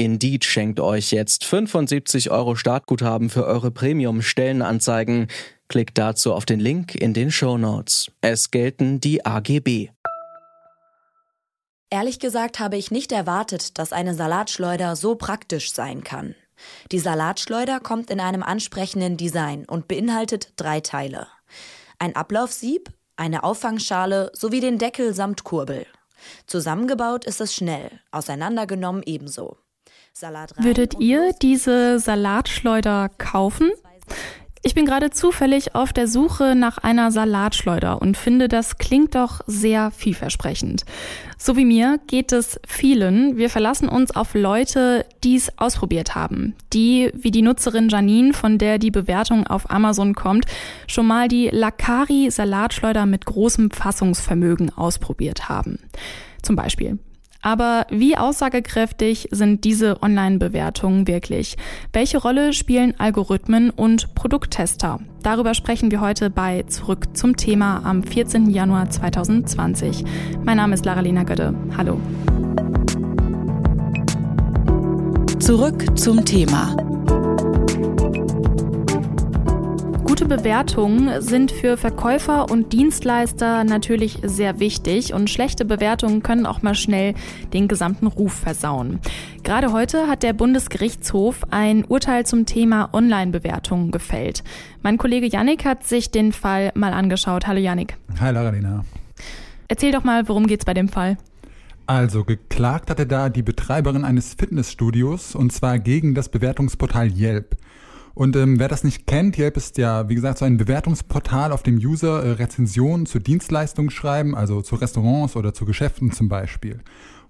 Indeed schenkt euch jetzt 75 Euro Startguthaben für eure Premium-Stellenanzeigen. Klickt dazu auf den Link in den Show Notes. Es gelten die AGB. Ehrlich gesagt habe ich nicht erwartet, dass eine Salatschleuder so praktisch sein kann. Die Salatschleuder kommt in einem ansprechenden Design und beinhaltet drei Teile. Ein Ablaufsieb, eine Auffangschale sowie den Deckel samt Kurbel. Zusammengebaut ist es schnell, auseinandergenommen ebenso. Würdet ihr diese Salatschleuder kaufen? Ich bin gerade zufällig auf der Suche nach einer Salatschleuder und finde, das klingt doch sehr vielversprechend. So wie mir geht es vielen. Wir verlassen uns auf Leute, die es ausprobiert haben. Die, wie die Nutzerin Janine, von der die Bewertung auf Amazon kommt, schon mal die Lakari Salatschleuder mit großem Fassungsvermögen ausprobiert haben. Zum Beispiel aber wie aussagekräftig sind diese Online-Bewertungen wirklich? Welche Rolle spielen Algorithmen und Produkttester? Darüber sprechen wir heute bei Zurück zum Thema am 14. Januar 2020. Mein Name ist Lara-Lena Götte. Hallo. Zurück zum Thema Gute Bewertungen sind für Verkäufer und Dienstleister natürlich sehr wichtig und schlechte Bewertungen können auch mal schnell den gesamten Ruf versauen. Gerade heute hat der Bundesgerichtshof ein Urteil zum Thema Online-Bewertungen gefällt. Mein Kollege Yannick hat sich den Fall mal angeschaut. Hallo Yannick. Hi Laralina. Erzähl doch mal, worum geht's bei dem Fall? Also, geklagt hatte da die Betreiberin eines Fitnessstudios und zwar gegen das Bewertungsportal Yelp. Und ähm, wer das nicht kennt, Yelp ist ja, wie gesagt, so ein Bewertungsportal, auf dem User äh, Rezensionen zu Dienstleistungen schreiben, also zu Restaurants oder zu Geschäften zum Beispiel.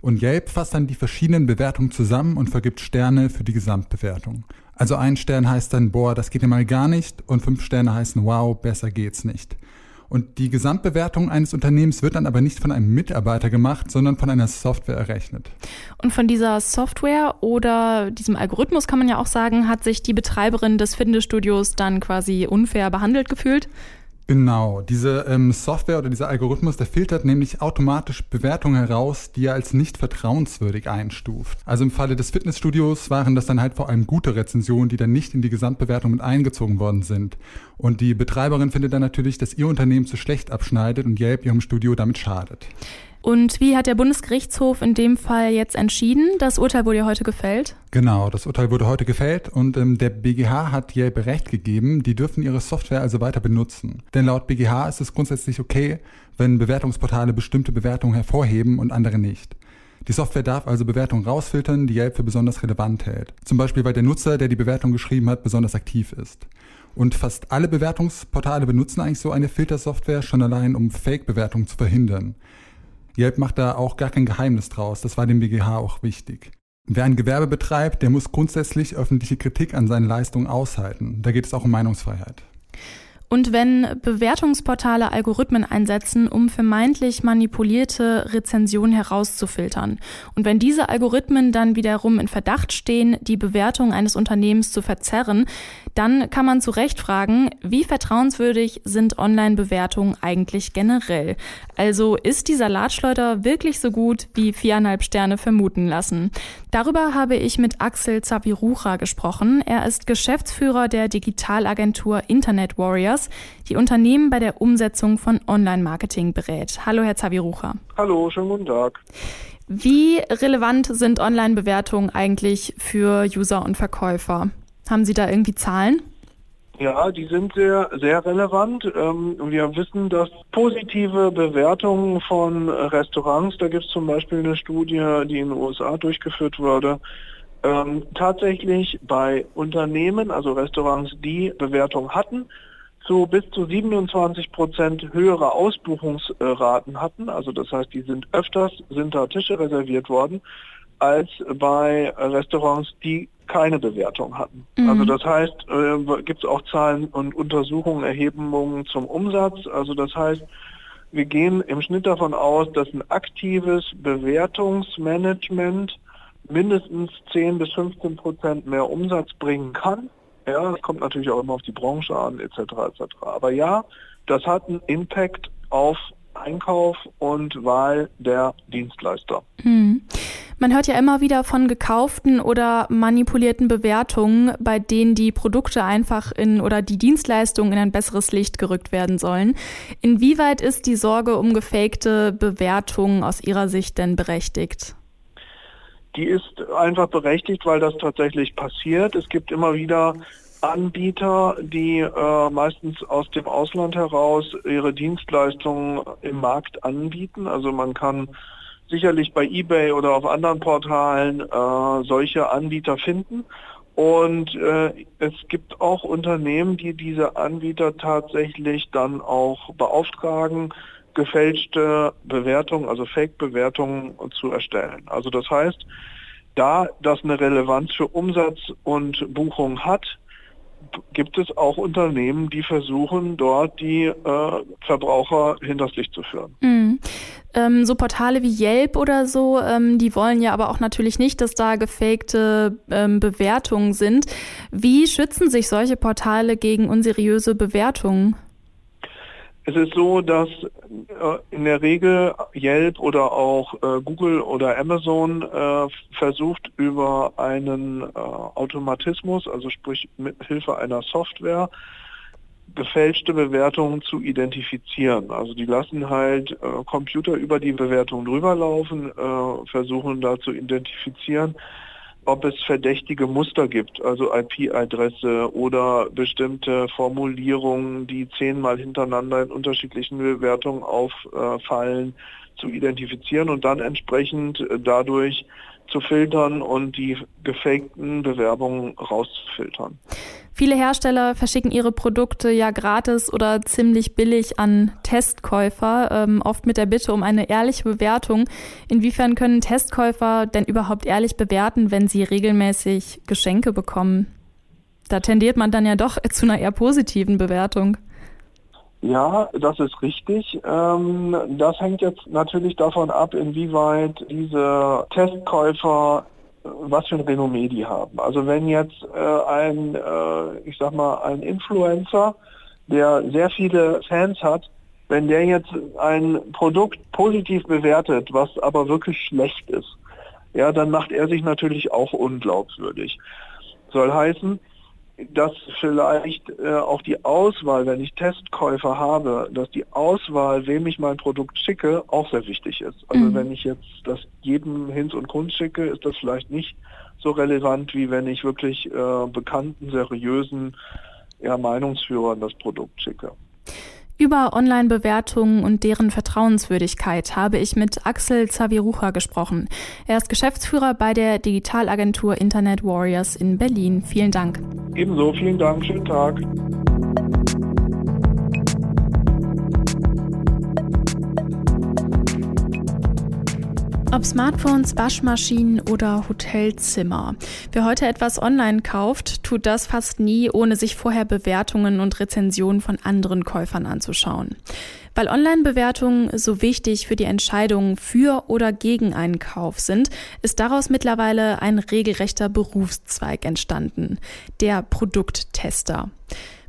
Und Yelp fasst dann die verschiedenen Bewertungen zusammen und vergibt Sterne für die Gesamtbewertung. Also ein Stern heißt dann, boah, das geht ja mal gar nicht und fünf Sterne heißen, wow, besser geht's nicht. Und die Gesamtbewertung eines Unternehmens wird dann aber nicht von einem Mitarbeiter gemacht, sondern von einer Software errechnet. Und von dieser Software oder diesem Algorithmus kann man ja auch sagen, hat sich die Betreiberin des Fitnessstudios dann quasi unfair behandelt gefühlt? Genau, diese ähm, Software oder dieser Algorithmus, der filtert nämlich automatisch Bewertungen heraus, die er als nicht vertrauenswürdig einstuft. Also im Falle des Fitnessstudios waren das dann halt vor allem gute Rezensionen, die dann nicht in die Gesamtbewertung mit eingezogen worden sind. Und die Betreiberin findet dann natürlich, dass ihr Unternehmen zu schlecht abschneidet und Yelp ihrem Studio damit schadet. Und wie hat der Bundesgerichtshof in dem Fall jetzt entschieden? Das Urteil wurde ja heute gefällt. Genau, das Urteil wurde heute gefällt und ähm, der BGH hat Yelp Recht gegeben, die dürfen ihre Software also weiter benutzen. Denn laut BGH ist es grundsätzlich okay, wenn Bewertungsportale bestimmte Bewertungen hervorheben und andere nicht. Die Software darf also Bewertungen rausfiltern, die Yelp für besonders relevant hält. Zum Beispiel, weil der Nutzer, der die Bewertung geschrieben hat, besonders aktiv ist. Und fast alle Bewertungsportale benutzen eigentlich so eine Filtersoftware schon allein, um Fake-Bewertungen zu verhindern. Yelp macht da auch gar kein Geheimnis draus. Das war dem BGH auch wichtig. Wer ein Gewerbe betreibt, der muss grundsätzlich öffentliche Kritik an seinen Leistungen aushalten. Da geht es auch um Meinungsfreiheit. Und wenn Bewertungsportale Algorithmen einsetzen, um vermeintlich manipulierte Rezensionen herauszufiltern, und wenn diese Algorithmen dann wiederum in Verdacht stehen, die Bewertung eines Unternehmens zu verzerren, dann kann man zu Recht fragen, wie vertrauenswürdig sind Online-Bewertungen eigentlich generell? Also ist die Salatschleuder wirklich so gut, wie viereinhalb Sterne vermuten lassen? Darüber habe ich mit Axel Zapirucha gesprochen. Er ist Geschäftsführer der Digitalagentur Internet Warriors, die Unternehmen bei der Umsetzung von Online-Marketing berät. Hallo, Herr Zapirucha. Hallo, schönen guten Tag. Wie relevant sind Online-Bewertungen eigentlich für User und Verkäufer? Haben Sie da irgendwie Zahlen? Ja, die sind sehr, sehr relevant. Ähm, wir wissen, dass positive Bewertungen von Restaurants, da gibt es zum Beispiel eine Studie, die in den USA durchgeführt wurde, ähm, tatsächlich bei Unternehmen, also Restaurants, die Bewertung hatten, zu bis zu 27 Prozent höhere Ausbuchungsraten hatten. Also das heißt, die sind öfters, sind da Tische reserviert worden als bei Restaurants, die keine Bewertung hatten. Mhm. Also das heißt, äh, gibt es auch Zahlen und Untersuchungen, Erhebungen zum Umsatz. Also das heißt, wir gehen im Schnitt davon aus, dass ein aktives Bewertungsmanagement mindestens 10 bis 15 Prozent mehr Umsatz bringen kann. Ja, das kommt natürlich auch immer auf die Branche an, etc. etc. Aber ja, das hat einen Impact auf Einkauf und Wahl der Dienstleister. Hm. Man hört ja immer wieder von gekauften oder manipulierten Bewertungen, bei denen die Produkte einfach in oder die Dienstleistungen in ein besseres Licht gerückt werden sollen. Inwieweit ist die Sorge um gefakte Bewertungen aus Ihrer Sicht denn berechtigt? Die ist einfach berechtigt, weil das tatsächlich passiert. Es gibt immer wieder Anbieter, die äh, meistens aus dem Ausland heraus ihre Dienstleistungen im Markt anbieten. Also man kann sicherlich bei eBay oder auf anderen Portalen äh, solche Anbieter finden. Und äh, es gibt auch Unternehmen, die diese Anbieter tatsächlich dann auch beauftragen, gefälschte Bewertungen, also Fake-Bewertungen zu erstellen. Also das heißt, da das eine Relevanz für Umsatz und Buchung hat, gibt es auch Unternehmen, die versuchen, dort die äh, Verbraucher hinters Licht zu führen. Mhm. Ähm, so Portale wie Yelp oder so, ähm, die wollen ja aber auch natürlich nicht, dass da gefakte ähm, Bewertungen sind. Wie schützen sich solche Portale gegen unseriöse Bewertungen? Es ist so, dass äh, in der Regel Yelp oder auch äh, Google oder Amazon äh, versucht über einen äh, Automatismus, also sprich mit Hilfe einer Software, gefälschte Bewertungen zu identifizieren. Also die lassen halt äh, Computer über die Bewertung drüber laufen, äh, versuchen da zu identifizieren, ob es verdächtige Muster gibt, also IP-Adresse oder bestimmte Formulierungen, die zehnmal hintereinander in unterschiedlichen Bewertungen auffallen, zu identifizieren und dann entsprechend dadurch zu filtern und die gefakten Bewerbungen rauszufiltern. Viele Hersteller verschicken ihre Produkte ja gratis oder ziemlich billig an Testkäufer, ähm, oft mit der Bitte um eine ehrliche Bewertung. Inwiefern können Testkäufer denn überhaupt ehrlich bewerten, wenn sie regelmäßig Geschenke bekommen? Da tendiert man dann ja doch zu einer eher positiven Bewertung. Ja, das ist richtig. Ähm, das hängt jetzt natürlich davon ab, inwieweit diese Testkäufer was für ein Renommee die haben. Also wenn jetzt äh, ein, äh, ich sag mal, ein Influencer, der sehr viele Fans hat, wenn der jetzt ein Produkt positiv bewertet, was aber wirklich schlecht ist, ja, dann macht er sich natürlich auch unglaubwürdig. Soll heißen, dass vielleicht äh, auch die Auswahl, wenn ich Testkäufer habe, dass die Auswahl, wem ich mein Produkt schicke, auch sehr wichtig ist. Also mhm. wenn ich jetzt das jedem Hinz und Kunst schicke, ist das vielleicht nicht so relevant, wie wenn ich wirklich äh, bekannten, seriösen ja, Meinungsführern das Produkt schicke. Über Online-Bewertungen und deren Vertrauenswürdigkeit habe ich mit Axel Zavirucha gesprochen. Er ist Geschäftsführer bei der Digitalagentur Internet Warriors in Berlin. Vielen Dank. Ebenso, vielen Dank. Schönen Tag. Ob Smartphones, Waschmaschinen oder Hotelzimmer. Wer heute etwas online kauft, tut das fast nie, ohne sich vorher Bewertungen und Rezensionen von anderen Käufern anzuschauen. Weil Online-Bewertungen so wichtig für die Entscheidungen für oder gegen einen Kauf sind, ist daraus mittlerweile ein regelrechter Berufszweig entstanden, der Produkttester.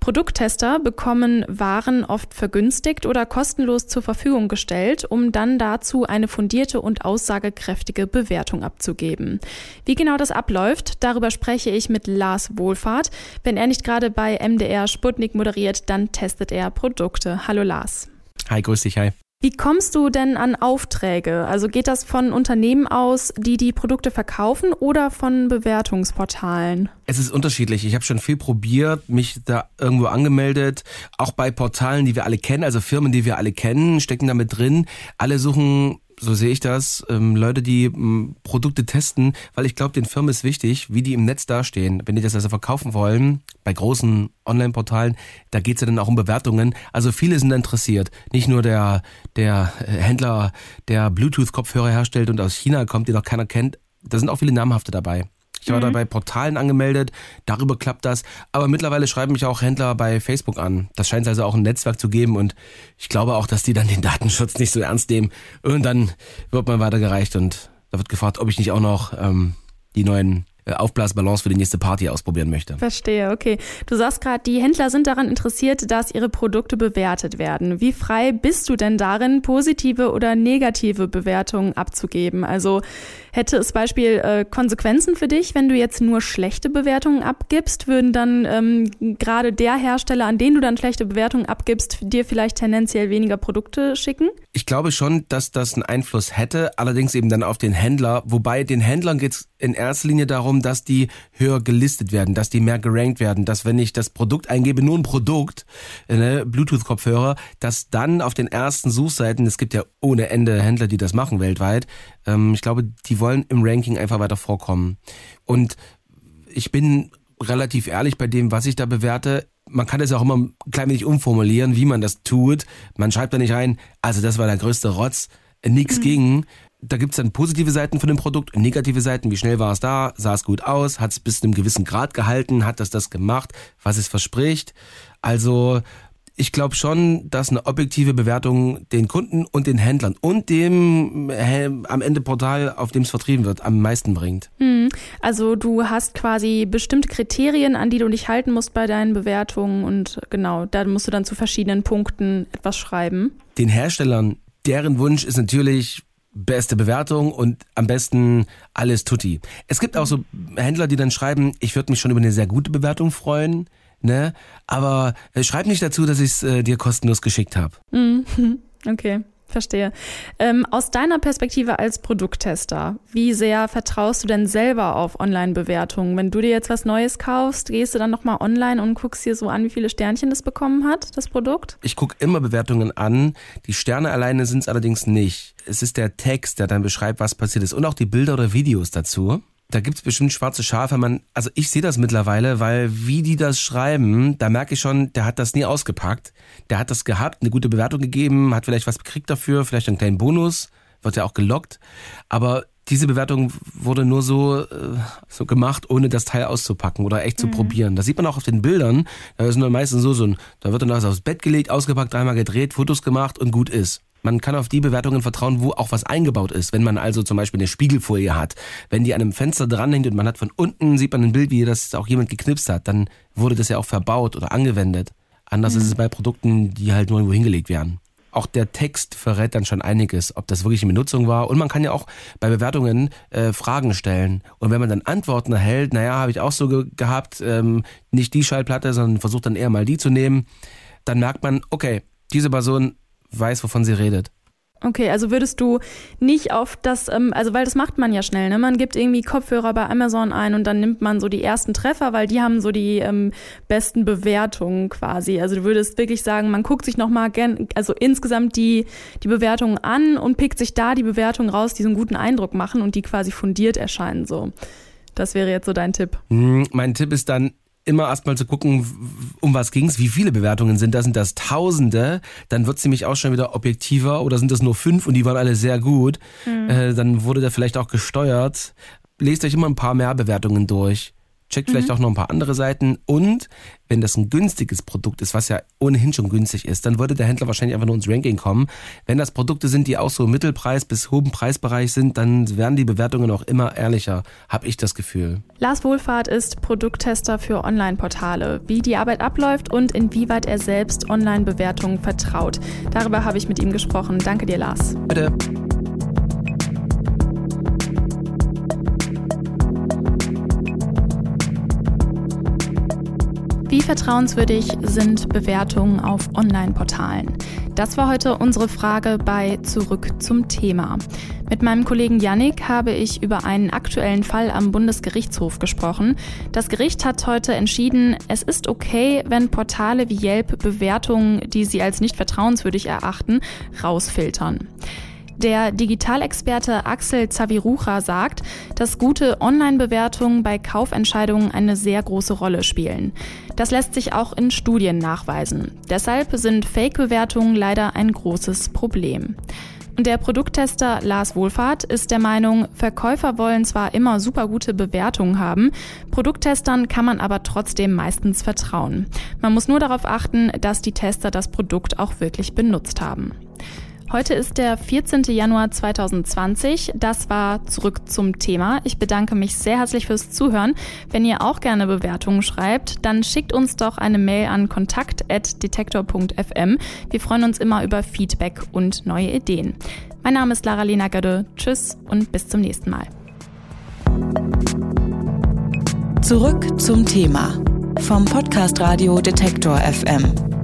Produkttester bekommen Waren oft vergünstigt oder kostenlos zur Verfügung gestellt, um dann dazu eine fundierte und aussagekräftige Bewertung abzugeben. Wie genau das abläuft, darüber spreche ich mit Lars Wohlfahrt. Wenn er nicht gerade bei MDR Sputnik moderiert, dann testet er Produkte. Hallo Lars. Hi, grüß dich, hi. Wie kommst du denn an Aufträge? Also geht das von Unternehmen aus, die die Produkte verkaufen oder von Bewertungsportalen? Es ist unterschiedlich. Ich habe schon viel probiert, mich da irgendwo angemeldet, auch bei Portalen, die wir alle kennen, also Firmen, die wir alle kennen, stecken damit drin. Alle suchen so sehe ich das, ähm, Leute, die ähm, Produkte testen, weil ich glaube, den Firmen ist wichtig, wie die im Netz dastehen. Wenn die das also verkaufen wollen, bei großen Online-Portalen, da geht's ja dann auch um Bewertungen. Also viele sind interessiert. Nicht nur der, der äh, Händler, der Bluetooth-Kopfhörer herstellt und aus China kommt, den noch keiner kennt, Da sind auch viele namhafte dabei. Ich war mhm. da bei Portalen angemeldet, darüber klappt das. Aber mittlerweile schreiben mich auch Händler bei Facebook an. Das scheint also auch ein Netzwerk zu geben und ich glaube auch, dass die dann den Datenschutz nicht so ernst nehmen. Und dann wird man weitergereicht und da wird gefragt, ob ich nicht auch noch ähm, die neuen Aufblasbalance für die nächste Party ausprobieren möchte. Verstehe, okay. Du sagst gerade, die Händler sind daran interessiert, dass ihre Produkte bewertet werden. Wie frei bist du denn darin, positive oder negative Bewertungen abzugeben? Also hätte es Beispiel äh, Konsequenzen für dich, wenn du jetzt nur schlechte Bewertungen abgibst? Würden dann ähm, gerade der Hersteller, an den du dann schlechte Bewertungen abgibst, dir vielleicht tendenziell weniger Produkte schicken? Ich glaube schon, dass das einen Einfluss hätte, allerdings eben dann auf den Händler. Wobei den Händlern geht es in erster Linie darum, dass die höher gelistet werden, dass die mehr gerankt werden, dass wenn ich das Produkt eingebe, nur ein Produkt, ne, Bluetooth-Kopfhörer, dass dann auf den ersten Suchseiten, es gibt ja ohne Ende Händler, die das machen weltweit, ähm, ich glaube, die wollen im Ranking einfach weiter vorkommen. Und ich bin relativ ehrlich bei dem, was ich da bewerte. Man kann es auch immer ein klein wenig umformulieren, wie man das tut. Man schreibt da nicht ein, also das war der größte Rotz, nix mhm. ging, da gibt's dann positive Seiten von dem Produkt und negative Seiten. Wie schnell war es da? Sah es gut aus? Hat es bis zu einem gewissen Grad gehalten? Hat das das gemacht, was es verspricht? Also ich glaube schon, dass eine objektive Bewertung den Kunden und den Händlern und dem äh, am Ende Portal, auf dem es vertrieben wird, am meisten bringt. Hm. Also du hast quasi bestimmte Kriterien, an die du dich halten musst bei deinen Bewertungen und genau, da musst du dann zu verschiedenen Punkten etwas schreiben. Den Herstellern, deren Wunsch ist natürlich beste Bewertung und am besten alles tutti. Es gibt auch so Händler, die dann schreiben, ich würde mich schon über eine sehr gute Bewertung freuen, ne? Aber äh, schreib nicht dazu, dass ich es äh, dir kostenlos geschickt habe. Mhm. Okay. Verstehe. Ähm, aus deiner Perspektive als Produkttester, wie sehr vertraust du denn selber auf Online-Bewertungen? Wenn du dir jetzt was Neues kaufst, gehst du dann nochmal online und guckst dir so an, wie viele Sternchen das bekommen hat, das Produkt? Ich gucke immer Bewertungen an. Die Sterne alleine sind es allerdings nicht. Es ist der Text, der dann beschreibt, was passiert ist und auch die Bilder oder Videos dazu da gibt's bestimmt schwarze Schafe. Man, also ich sehe das mittlerweile, weil wie die das schreiben, da merke ich schon, der hat das nie ausgepackt. Der hat das gehabt, eine gute Bewertung gegeben, hat vielleicht was gekriegt dafür, vielleicht einen kleinen Bonus, wird ja auch gelockt. Aber diese Bewertung wurde nur so, äh, so gemacht, ohne das Teil auszupacken oder echt zu mhm. probieren. Das sieht man auch auf den Bildern. Da sind dann meistens so, so ein, da wird dann was aufs Bett gelegt, ausgepackt, dreimal gedreht, Fotos gemacht und gut ist. Man kann auf die Bewertungen vertrauen, wo auch was eingebaut ist. Wenn man also zum Beispiel eine Spiegelfolie hat, wenn die an einem Fenster dranhängt und man hat von unten, sieht man ein Bild, wie das auch jemand geknipst hat, dann wurde das ja auch verbaut oder angewendet. Anders mhm. ist es bei Produkten, die halt nur irgendwo hingelegt werden. Auch der Text verrät dann schon einiges, ob das wirklich in Benutzung war. Und man kann ja auch bei Bewertungen äh, Fragen stellen. Und wenn man dann Antworten erhält, naja, habe ich auch so ge gehabt, ähm, nicht die Schallplatte, sondern versucht dann eher mal die zu nehmen, dann merkt man, okay, diese Person weiß, wovon sie redet. Okay, also würdest du nicht auf das, ähm, also weil das macht man ja schnell, ne? Man gibt irgendwie Kopfhörer bei Amazon ein und dann nimmt man so die ersten Treffer, weil die haben so die ähm, besten Bewertungen quasi. Also du würdest wirklich sagen, man guckt sich nochmal gern, also insgesamt die, die Bewertungen an und pickt sich da die Bewertungen raus, die so einen guten Eindruck machen und die quasi fundiert erscheinen so. Das wäre jetzt so dein Tipp. Hm, mein Tipp ist dann, immer erstmal zu gucken, um was ging's, wie viele Bewertungen sind das, sind das Tausende, dann wird sie mich auch schon wieder objektiver oder sind das nur fünf und die waren alle sehr gut, mhm. äh, dann wurde der vielleicht auch gesteuert. Lest euch immer ein paar mehr Bewertungen durch. Checkt vielleicht mhm. auch noch ein paar andere Seiten. Und wenn das ein günstiges Produkt ist, was ja ohnehin schon günstig ist, dann würde der Händler wahrscheinlich einfach nur ins Ranking kommen. Wenn das Produkte sind, die auch so Mittelpreis bis hohen Preisbereich sind, dann werden die Bewertungen auch immer ehrlicher, habe ich das Gefühl. Lars Wohlfahrt ist Produkttester für Online-Portale. Wie die Arbeit abläuft und inwieweit er selbst Online-Bewertungen vertraut. Darüber habe ich mit ihm gesprochen. Danke dir, Lars. Bitte. Wie vertrauenswürdig sind Bewertungen auf Online-Portalen? Das war heute unsere Frage bei Zurück zum Thema. Mit meinem Kollegen Yannick habe ich über einen aktuellen Fall am Bundesgerichtshof gesprochen. Das Gericht hat heute entschieden, es ist okay, wenn Portale wie Yelp Bewertungen, die sie als nicht vertrauenswürdig erachten, rausfiltern. Der Digitalexperte Axel Zavirucha sagt, dass gute Online-Bewertungen bei Kaufentscheidungen eine sehr große Rolle spielen. Das lässt sich auch in Studien nachweisen. Deshalb sind Fake-Bewertungen leider ein großes Problem. Und der Produkttester Lars Wohlfahrt ist der Meinung, Verkäufer wollen zwar immer super gute Bewertungen haben, Produkttestern kann man aber trotzdem meistens vertrauen. Man muss nur darauf achten, dass die Tester das Produkt auch wirklich benutzt haben. Heute ist der 14. Januar 2020. Das war zurück zum Thema. Ich bedanke mich sehr herzlich fürs Zuhören. Wenn ihr auch gerne Bewertungen schreibt, dann schickt uns doch eine Mail an kontakt.detektor.fm. Wir freuen uns immer über Feedback und neue Ideen. Mein Name ist Lara Lena Gödde. Tschüss und bis zum nächsten Mal. Zurück zum Thema vom Podcast Radio Detektor FM.